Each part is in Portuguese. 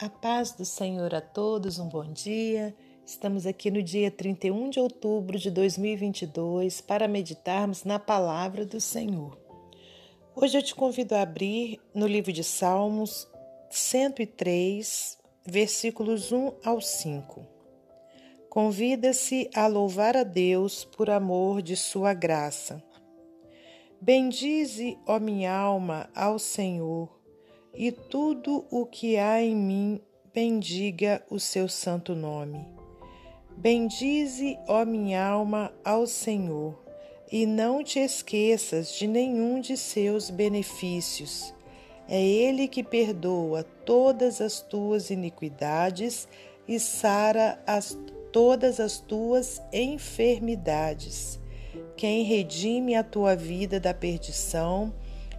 A paz do Senhor a todos, um bom dia. Estamos aqui no dia 31 de outubro de 2022 para meditarmos na palavra do Senhor. Hoje eu te convido a abrir no livro de Salmos 103, versículos 1 ao 5. Convida-se a louvar a Deus por amor de sua graça. Bendize, ó minha alma, ao Senhor e tudo o que há em mim bendiga o seu santo nome. Bendize, ó minha alma, ao Senhor, e não te esqueças de nenhum de seus benefícios. É Ele que perdoa todas as tuas iniquidades e sara as, todas as tuas enfermidades. Quem redime a tua vida da perdição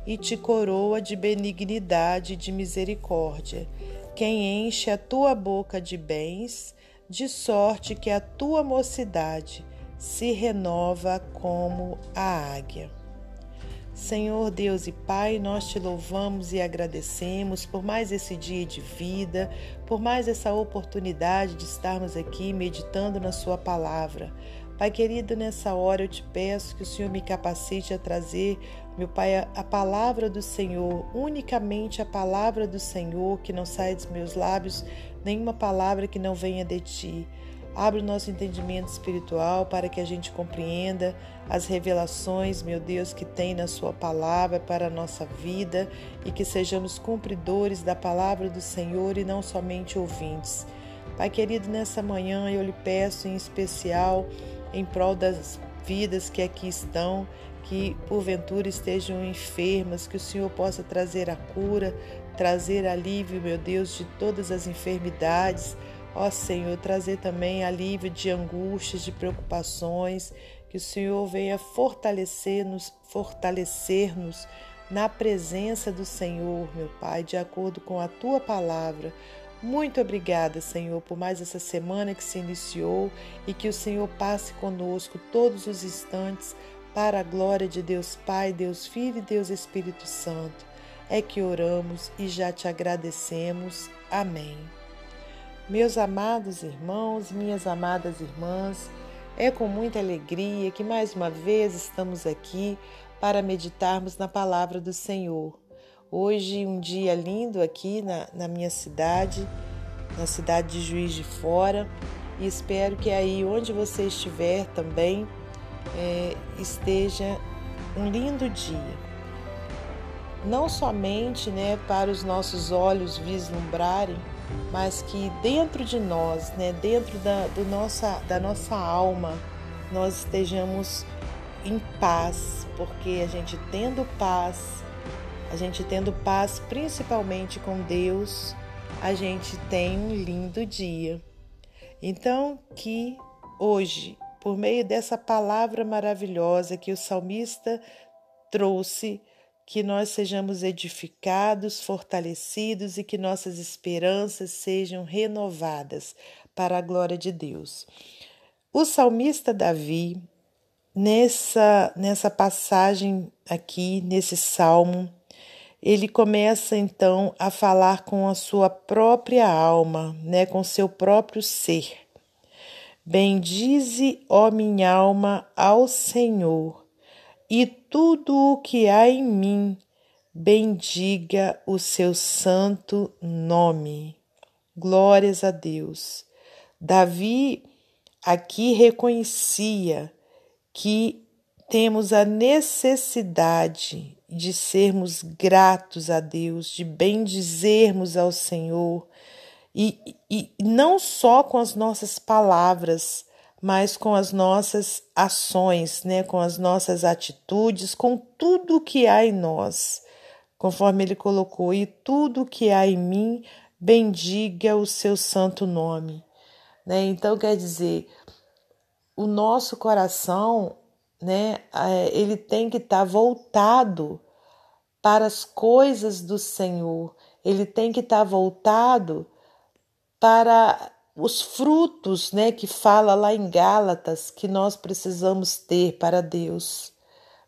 e te coroa de benignidade e de misericórdia, quem enche a tua boca de bens, de sorte que a tua mocidade se renova como a águia. Senhor Deus e Pai, nós te louvamos e agradecemos por mais esse dia de vida, por mais essa oportunidade de estarmos aqui meditando na Sua palavra. Pai querido, nessa hora eu te peço que o Senhor me capacite a trazer, meu Pai, a palavra do Senhor, unicamente a palavra do Senhor, que não saia dos meus lábios, nenhuma palavra que não venha de ti. Abre o nosso entendimento espiritual para que a gente compreenda as revelações, meu Deus, que tem na Sua palavra para a nossa vida e que sejamos cumpridores da palavra do Senhor e não somente ouvintes. Pai querido, nessa manhã eu lhe peço em especial em prol das vidas que aqui estão, que porventura estejam enfermas, que o Senhor possa trazer a cura, trazer alívio, meu Deus, de todas as enfermidades. Ó Senhor, trazer também alívio de angústias, de preocupações, que o Senhor venha fortalecer-nos, fortalecer-nos na presença do Senhor, meu Pai, de acordo com a tua palavra. Muito obrigada, Senhor, por mais essa semana que se iniciou e que o Senhor passe conosco todos os instantes para a glória de Deus Pai, Deus Filho e Deus Espírito Santo. É que oramos e já te agradecemos. Amém. Meus amados irmãos, minhas amadas irmãs, é com muita alegria que mais uma vez estamos aqui para meditarmos na palavra do Senhor. Hoje, um dia lindo aqui na, na minha cidade, na cidade de Juiz de Fora, e espero que aí onde você estiver também é, esteja um lindo dia. Não somente né, para os nossos olhos vislumbrarem, mas que dentro de nós, né, dentro da, do nossa, da nossa alma, nós estejamos em paz, porque a gente tendo paz, a gente tendo paz principalmente com Deus, a gente tem um lindo dia. Então, que hoje, por meio dessa palavra maravilhosa que o salmista trouxe, que nós sejamos edificados, fortalecidos e que nossas esperanças sejam renovadas para a glória de Deus. O salmista Davi, nessa, nessa passagem aqui, nesse salmo, ele começa então a falar com a sua própria alma, né, com seu próprio ser. Bendize, ó minha alma, ao Senhor, e tudo o que há em mim, bendiga o seu santo nome. Glórias a Deus. Davi aqui reconhecia que temos a necessidade de sermos gratos a Deus, de bendizermos ao Senhor, e, e não só com as nossas palavras, mas com as nossas ações, né, com as nossas atitudes, com tudo que há em nós. Conforme ele colocou, e tudo que há em mim, bendiga o seu santo nome. Né? Então, quer dizer, o nosso coração né? Ele tem que estar tá voltado para as coisas do Senhor. Ele tem que estar tá voltado para os frutos, né, que fala lá em Gálatas que nós precisamos ter para Deus.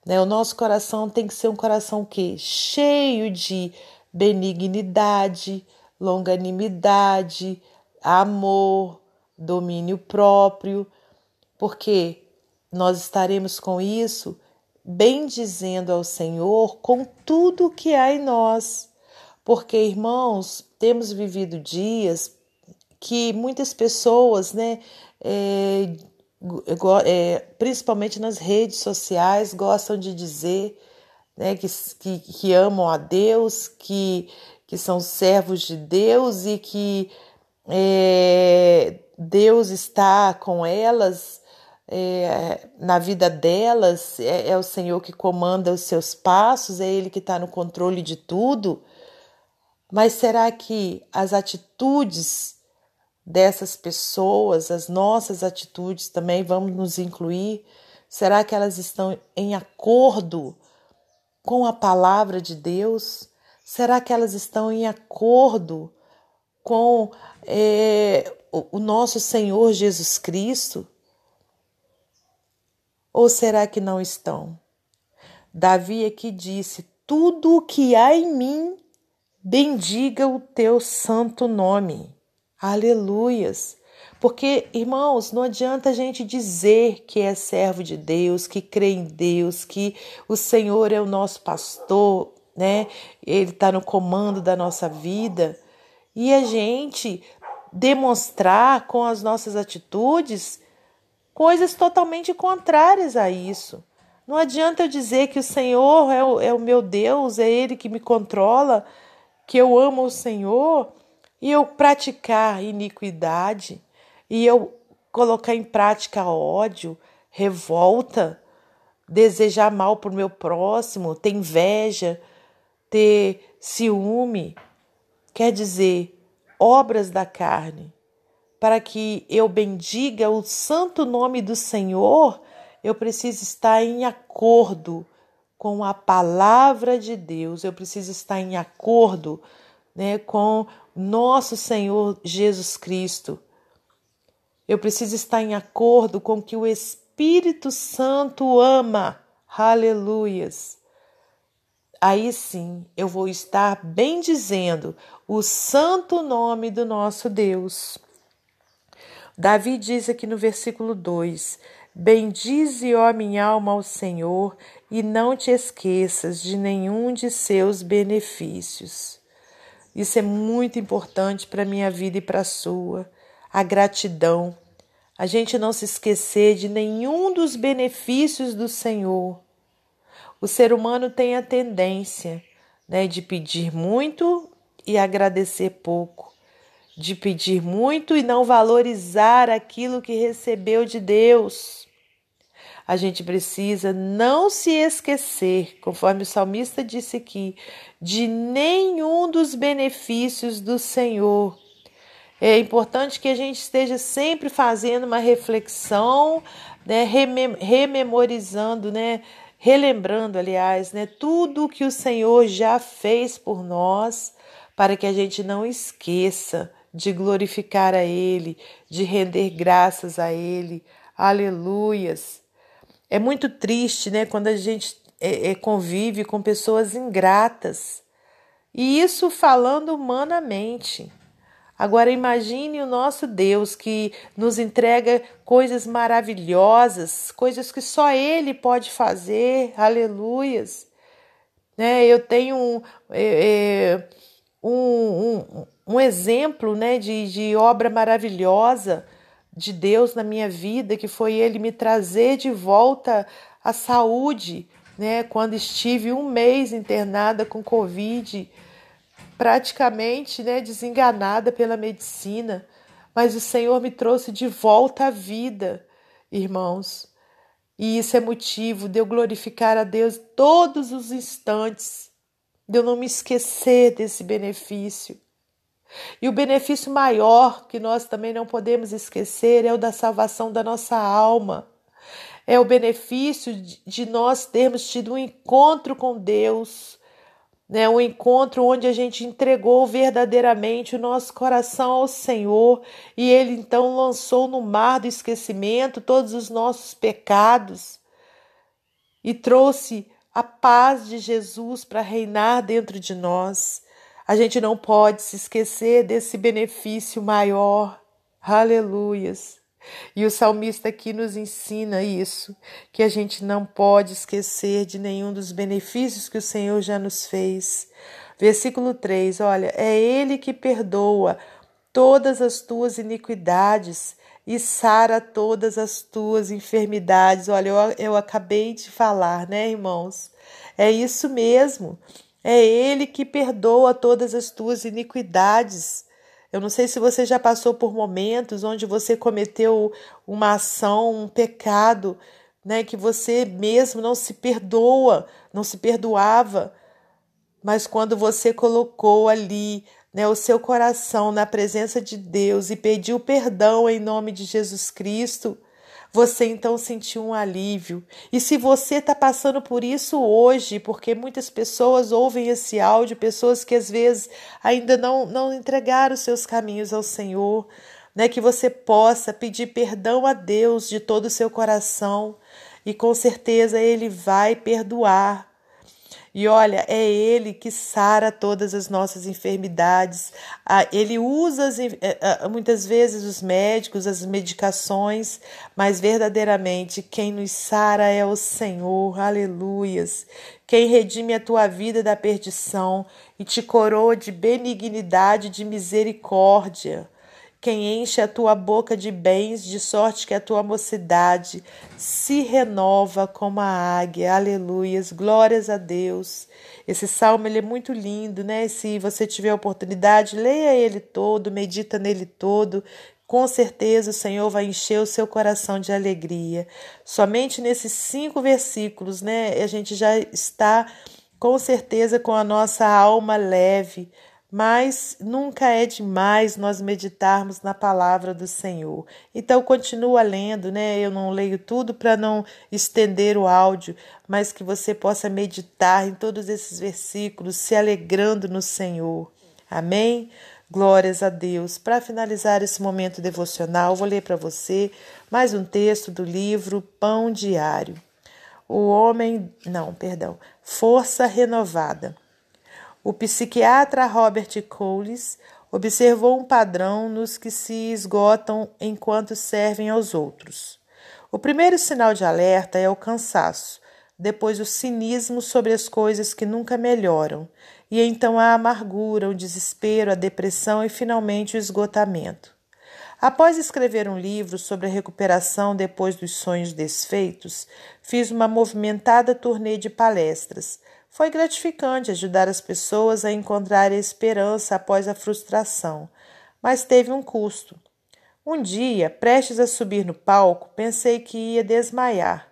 Né? O nosso coração tem que ser um coração que cheio de benignidade, longanimidade, amor, domínio próprio, porque nós estaremos com isso bendizendo ao Senhor com tudo que há em nós. Porque, irmãos, temos vivido dias que muitas pessoas, né, é, é, principalmente nas redes sociais, gostam de dizer né, que, que, que amam a Deus, que, que são servos de Deus e que é, Deus está com elas é, na vida delas, é, é, o Senhor que comanda os seus passos, é Ele que está no controle de tudo. Mas será que as atitudes dessas pessoas, as nossas atitudes também vamos nos incluir? Será que elas estão em acordo com a palavra de Deus? Será que elas estão em acordo com é, o nosso Senhor Jesus Cristo? Ou será que não estão? Davi aqui disse: Tudo o que há em mim, bendiga o teu santo nome. Aleluias. Porque, irmãos, não adianta a gente dizer que é servo de Deus, que crê em Deus, que o Senhor é o nosso pastor, né? Ele está no comando da nossa vida. E a gente demonstrar com as nossas atitudes coisas totalmente contrárias a isso. Não adianta eu dizer que o Senhor é o, é o meu Deus, é Ele que me controla, que eu amo o Senhor, e eu praticar iniquidade, e eu colocar em prática ódio, revolta, desejar mal para o meu próximo, ter inveja, ter ciúme. Quer dizer, obras da carne para que eu bendiga o santo nome do Senhor, eu preciso estar em acordo com a palavra de Deus, eu preciso estar em acordo né, com nosso Senhor Jesus Cristo. Eu preciso estar em acordo com o que o Espírito Santo ama. Aleluias. Aí sim eu vou estar bendizendo o santo nome do nosso Deus. Davi diz aqui no versículo 2: Bendize, ó minha alma, ao Senhor, e não te esqueças de nenhum de seus benefícios. Isso é muito importante para a minha vida e para a sua. A gratidão. A gente não se esquecer de nenhum dos benefícios do Senhor. O ser humano tem a tendência né, de pedir muito e agradecer pouco de pedir muito e não valorizar aquilo que recebeu de Deus. A gente precisa não se esquecer, conforme o salmista disse aqui, de nenhum dos benefícios do Senhor. É importante que a gente esteja sempre fazendo uma reflexão, né, rememorizando, né, relembrando, aliás, né, tudo que o Senhor já fez por nós, para que a gente não esqueça de glorificar a Ele, de render graças a Ele. Aleluias. É muito triste, né, quando a gente é, é, convive com pessoas ingratas. E isso falando humanamente. Agora imagine o nosso Deus que nos entrega coisas maravilhosas, coisas que só Ele pode fazer. Aleluias. Né, eu tenho um, é, um, um, um exemplo né, de, de obra maravilhosa de Deus na minha vida, que foi Ele me trazer de volta a saúde, né, quando estive um mês internada com Covid, praticamente né, desenganada pela medicina, mas o Senhor me trouxe de volta à vida, irmãos. E isso é motivo de eu glorificar a Deus todos os instantes, de eu não me esquecer desse benefício. E o benefício maior que nós também não podemos esquecer é o da salvação da nossa alma. É o benefício de nós termos tido um encontro com Deus, né? um encontro onde a gente entregou verdadeiramente o nosso coração ao Senhor e Ele então lançou no mar do esquecimento todos os nossos pecados e trouxe a paz de Jesus para reinar dentro de nós A gente não pode se esquecer desse benefício maior. Aleluias. E o salmista aqui nos ensina isso, que a gente não pode esquecer de nenhum dos benefícios que o Senhor já nos fez. Versículo 3, olha, é Ele que perdoa todas as tuas iniquidades e sara todas as tuas enfermidades. Olha, eu, eu acabei de falar, né, irmãos? É isso mesmo. É Ele que perdoa todas as tuas iniquidades. Eu não sei se você já passou por momentos onde você cometeu uma ação, um pecado, né, que você mesmo não se perdoa, não se perdoava, mas quando você colocou ali né, o seu coração na presença de Deus e pediu perdão em nome de Jesus Cristo, você então sentiu um alívio. E se você está passando por isso hoje, porque muitas pessoas ouvem esse áudio, pessoas que às vezes ainda não, não entregaram seus caminhos ao Senhor, né, que você possa pedir perdão a Deus de todo o seu coração e com certeza Ele vai perdoar e olha, é Ele que sara todas as nossas enfermidades. Ah, ele usa eh, ah, muitas vezes os médicos, as medicações, mas verdadeiramente quem nos sara é o Senhor. Aleluias. Quem redime a tua vida da perdição e te coroa de benignidade, de misericórdia quem enche a tua boca de bens, de sorte que a tua mocidade se renova como a águia. Aleluias, glórias a Deus. Esse salmo ele é muito lindo, né? Se você tiver oportunidade, leia ele todo, medita nele todo. Com certeza o Senhor vai encher o seu coração de alegria. Somente nesses cinco versículos, né? A gente já está com certeza com a nossa alma leve mas nunca é demais nós meditarmos na palavra do Senhor. Então continua lendo, né? Eu não leio tudo para não estender o áudio, mas que você possa meditar em todos esses versículos, se alegrando no Senhor. Amém? Glórias a Deus. Para finalizar esse momento devocional, vou ler para você mais um texto do livro Pão Diário. O homem, não, perdão, Força Renovada. O psiquiatra Robert Coles observou um padrão nos que se esgotam enquanto servem aos outros. O primeiro sinal de alerta é o cansaço, depois o cinismo sobre as coisas que nunca melhoram, e então a amargura, o desespero, a depressão e finalmente o esgotamento. Após escrever um livro sobre a recuperação depois dos sonhos desfeitos, fiz uma movimentada turnê de palestras, foi gratificante ajudar as pessoas a encontrar a esperança após a frustração, mas teve um custo. Um dia, prestes a subir no palco, pensei que ia desmaiar.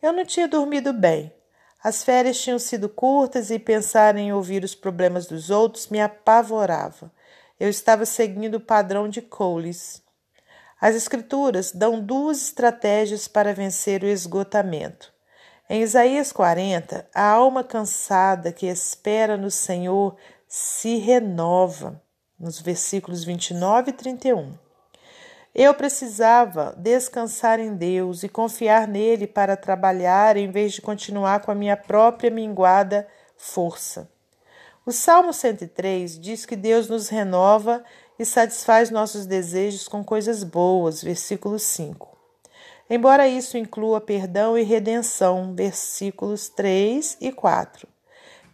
Eu não tinha dormido bem. As férias tinham sido curtas e pensar em ouvir os problemas dos outros me apavorava. Eu estava seguindo o padrão de Coles. As Escrituras dão duas estratégias para vencer o esgotamento. Em Isaías 40, a alma cansada que espera no Senhor se renova, nos versículos 29 e 31. Eu precisava descansar em Deus e confiar nele para trabalhar em vez de continuar com a minha própria minguada força. O Salmo 103 diz que Deus nos renova e satisfaz nossos desejos com coisas boas, versículo 5 embora isso inclua perdão e redenção, versículos 3 e 4.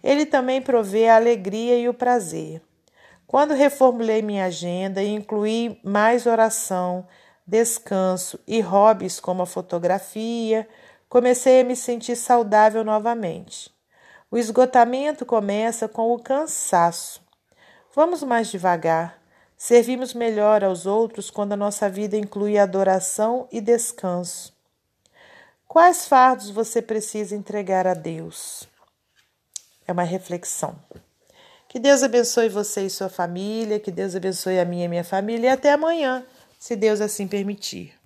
Ele também provê a alegria e o prazer. Quando reformulei minha agenda e incluí mais oração, descanso e hobbies como a fotografia, comecei a me sentir saudável novamente. O esgotamento começa com o cansaço. Vamos mais devagar. Servimos melhor aos outros quando a nossa vida inclui adoração e descanso. Quais fardos você precisa entregar a Deus? É uma reflexão. Que Deus abençoe você e sua família, que Deus abençoe a minha e minha família e até amanhã, se Deus assim permitir.